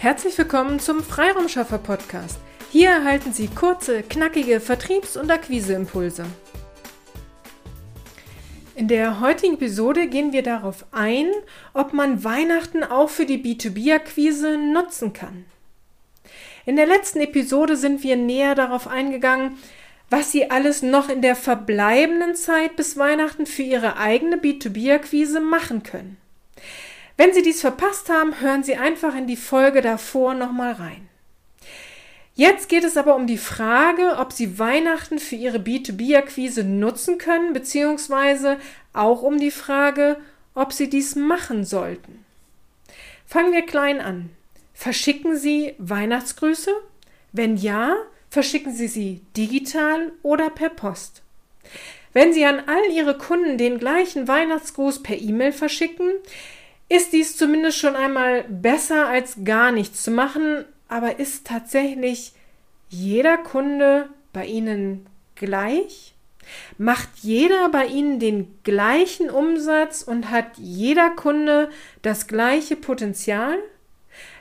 Herzlich willkommen zum Freiraumschaffer Podcast. Hier erhalten Sie kurze, knackige Vertriebs- und Akquiseimpulse. In der heutigen Episode gehen wir darauf ein, ob man Weihnachten auch für die B2B-Akquise nutzen kann. In der letzten Episode sind wir näher darauf eingegangen, was Sie alles noch in der verbleibenden Zeit bis Weihnachten für Ihre eigene B2B-Akquise machen können. Wenn Sie dies verpasst haben, hören Sie einfach in die Folge davor nochmal rein. Jetzt geht es aber um die Frage, ob Sie Weihnachten für Ihre B2B-Akquise nutzen können, beziehungsweise auch um die Frage, ob Sie dies machen sollten. Fangen wir klein an. Verschicken Sie Weihnachtsgrüße? Wenn ja, verschicken Sie sie digital oder per Post. Wenn Sie an all Ihre Kunden den gleichen Weihnachtsgruß per E-Mail verschicken, ist dies zumindest schon einmal besser als gar nichts zu machen, aber ist tatsächlich jeder Kunde bei Ihnen gleich? Macht jeder bei Ihnen den gleichen Umsatz und hat jeder Kunde das gleiche Potenzial?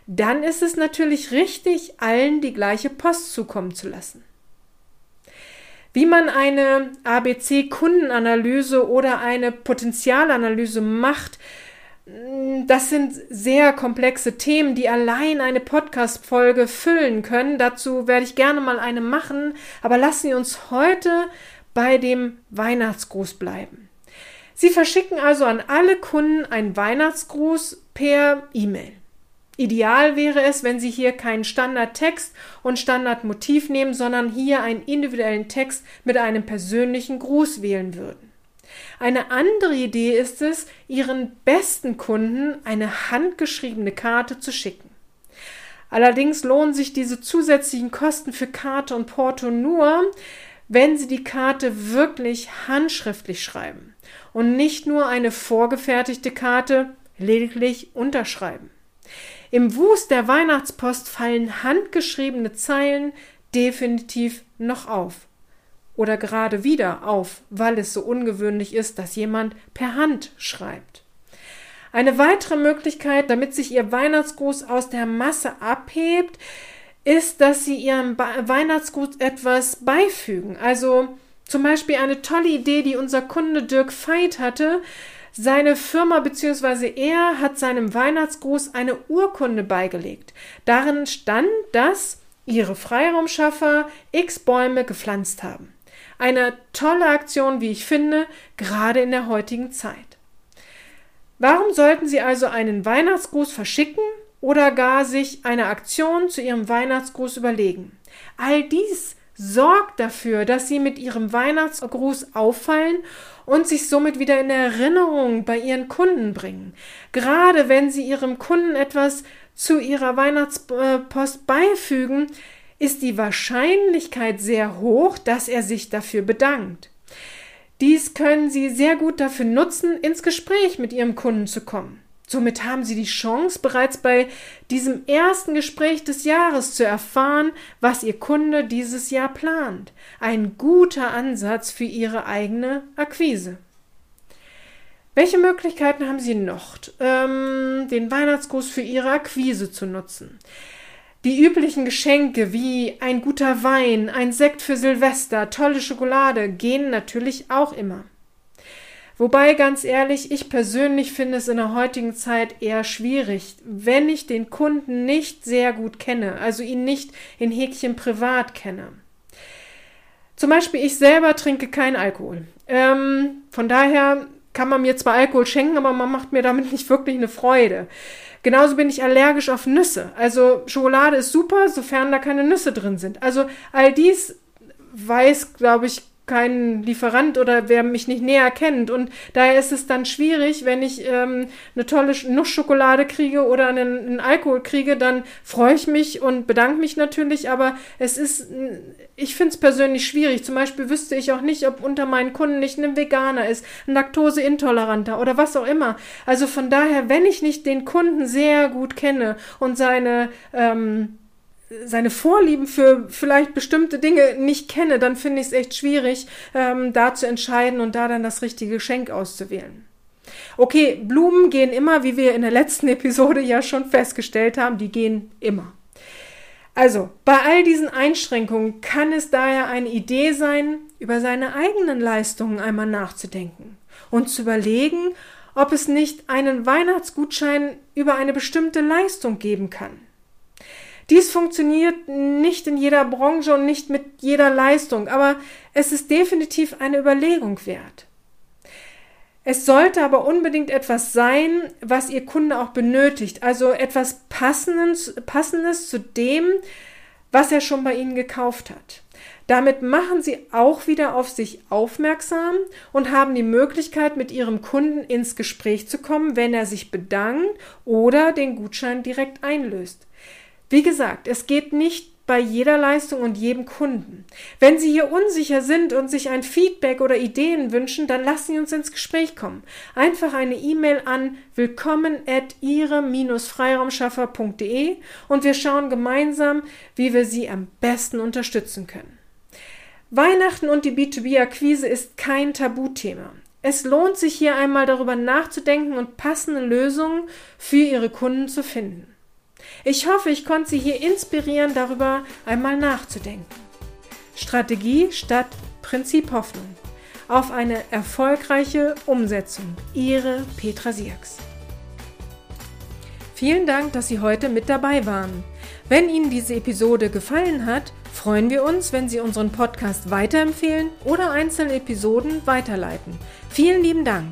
Dann ist es natürlich richtig, allen die gleiche Post zukommen zu lassen. Wie man eine ABC-Kundenanalyse oder eine Potenzialanalyse macht, das sind sehr komplexe Themen, die allein eine Podcast-Folge füllen können. Dazu werde ich gerne mal eine machen. Aber lassen Sie uns heute bei dem Weihnachtsgruß bleiben. Sie verschicken also an alle Kunden einen Weihnachtsgruß per E-Mail. Ideal wäre es, wenn Sie hier keinen Standardtext und Standardmotiv nehmen, sondern hier einen individuellen Text mit einem persönlichen Gruß wählen würden. Eine andere Idee ist es, Ihren besten Kunden eine handgeschriebene Karte zu schicken. Allerdings lohnen sich diese zusätzlichen Kosten für Karte und Porto nur, wenn Sie die Karte wirklich handschriftlich schreiben und nicht nur eine vorgefertigte Karte lediglich unterschreiben. Im Wust der Weihnachtspost fallen handgeschriebene Zeilen definitiv noch auf oder gerade wieder auf, weil es so ungewöhnlich ist, dass jemand per Hand schreibt. Eine weitere Möglichkeit, damit sich Ihr Weihnachtsgruß aus der Masse abhebt, ist, dass Sie Ihrem Weihnachtsgruß etwas beifügen. Also zum Beispiel eine tolle Idee, die unser Kunde Dirk Veit hatte. Seine Firma bzw. er hat seinem Weihnachtsgruß eine Urkunde beigelegt. Darin stand, dass ihre Freiraumschaffer x Bäume gepflanzt haben. Eine tolle Aktion, wie ich finde, gerade in der heutigen Zeit. Warum sollten Sie also einen Weihnachtsgruß verschicken oder gar sich eine Aktion zu Ihrem Weihnachtsgruß überlegen? All dies sorgt dafür, dass Sie mit Ihrem Weihnachtsgruß auffallen und sich somit wieder in Erinnerung bei Ihren Kunden bringen. Gerade wenn Sie Ihrem Kunden etwas zu Ihrer Weihnachtspost beifügen, ist die Wahrscheinlichkeit sehr hoch, dass er sich dafür bedankt. Dies können Sie sehr gut dafür nutzen, ins Gespräch mit Ihrem Kunden zu kommen. Somit haben Sie die Chance, bereits bei diesem ersten Gespräch des Jahres zu erfahren, was Ihr Kunde dieses Jahr plant. Ein guter Ansatz für Ihre eigene Akquise. Welche Möglichkeiten haben Sie noch, ähm, den Weihnachtsgruß für Ihre Akquise zu nutzen? Die üblichen Geschenke wie ein guter Wein, ein Sekt für Silvester, tolle Schokolade gehen natürlich auch immer. Wobei ganz ehrlich, ich persönlich finde es in der heutigen Zeit eher schwierig, wenn ich den Kunden nicht sehr gut kenne, also ihn nicht in Häkchen privat kenne. Zum Beispiel, ich selber trinke keinen Alkohol. Ähm, von daher kann man mir zwar Alkohol schenken, aber man macht mir damit nicht wirklich eine Freude. Genauso bin ich allergisch auf Nüsse. Also Schokolade ist super, sofern da keine Nüsse drin sind. Also all dies weiß, glaube ich, kein Lieferant oder wer mich nicht näher kennt. Und daher ist es dann schwierig, wenn ich ähm, eine tolle Nussschokolade kriege oder einen, einen Alkohol kriege, dann freue ich mich und bedanke mich natürlich. Aber es ist, ich finde es persönlich schwierig. Zum Beispiel wüsste ich auch nicht, ob unter meinen Kunden nicht ein Veganer ist, ein Laktoseintoleranter oder was auch immer. Also von daher, wenn ich nicht den Kunden sehr gut kenne und seine ähm, seine Vorlieben für vielleicht bestimmte Dinge nicht kenne, dann finde ich es echt schwierig, ähm, da zu entscheiden und da dann das richtige Geschenk auszuwählen. Okay, Blumen gehen immer, wie wir in der letzten Episode ja schon festgestellt haben, die gehen immer. Also, bei all diesen Einschränkungen kann es daher eine Idee sein, über seine eigenen Leistungen einmal nachzudenken und zu überlegen, ob es nicht einen Weihnachtsgutschein über eine bestimmte Leistung geben kann. Dies funktioniert nicht in jeder Branche und nicht mit jeder Leistung, aber es ist definitiv eine Überlegung wert. Es sollte aber unbedingt etwas sein, was Ihr Kunde auch benötigt, also etwas Passendes, Passendes zu dem, was er schon bei Ihnen gekauft hat. Damit machen Sie auch wieder auf sich aufmerksam und haben die Möglichkeit, mit Ihrem Kunden ins Gespräch zu kommen, wenn er sich bedankt oder den Gutschein direkt einlöst. Wie gesagt, es geht nicht bei jeder Leistung und jedem Kunden. Wenn Sie hier unsicher sind und sich ein Feedback oder Ideen wünschen, dann lassen Sie uns ins Gespräch kommen. Einfach eine E-Mail an willkommen at ihre-freiraumschaffer.de und wir schauen gemeinsam, wie wir Sie am besten unterstützen können. Weihnachten und die B2B-Akquise ist kein Tabuthema. Es lohnt sich hier einmal darüber nachzudenken und passende Lösungen für Ihre Kunden zu finden. Ich hoffe, ich konnte Sie hier inspirieren, darüber einmal nachzudenken. Strategie statt Prinzip Hoffnung. Auf eine erfolgreiche Umsetzung. Ihre Petra Sierks. Vielen Dank, dass Sie heute mit dabei waren. Wenn Ihnen diese Episode gefallen hat, freuen wir uns, wenn Sie unseren Podcast weiterempfehlen oder einzelne Episoden weiterleiten. Vielen lieben Dank.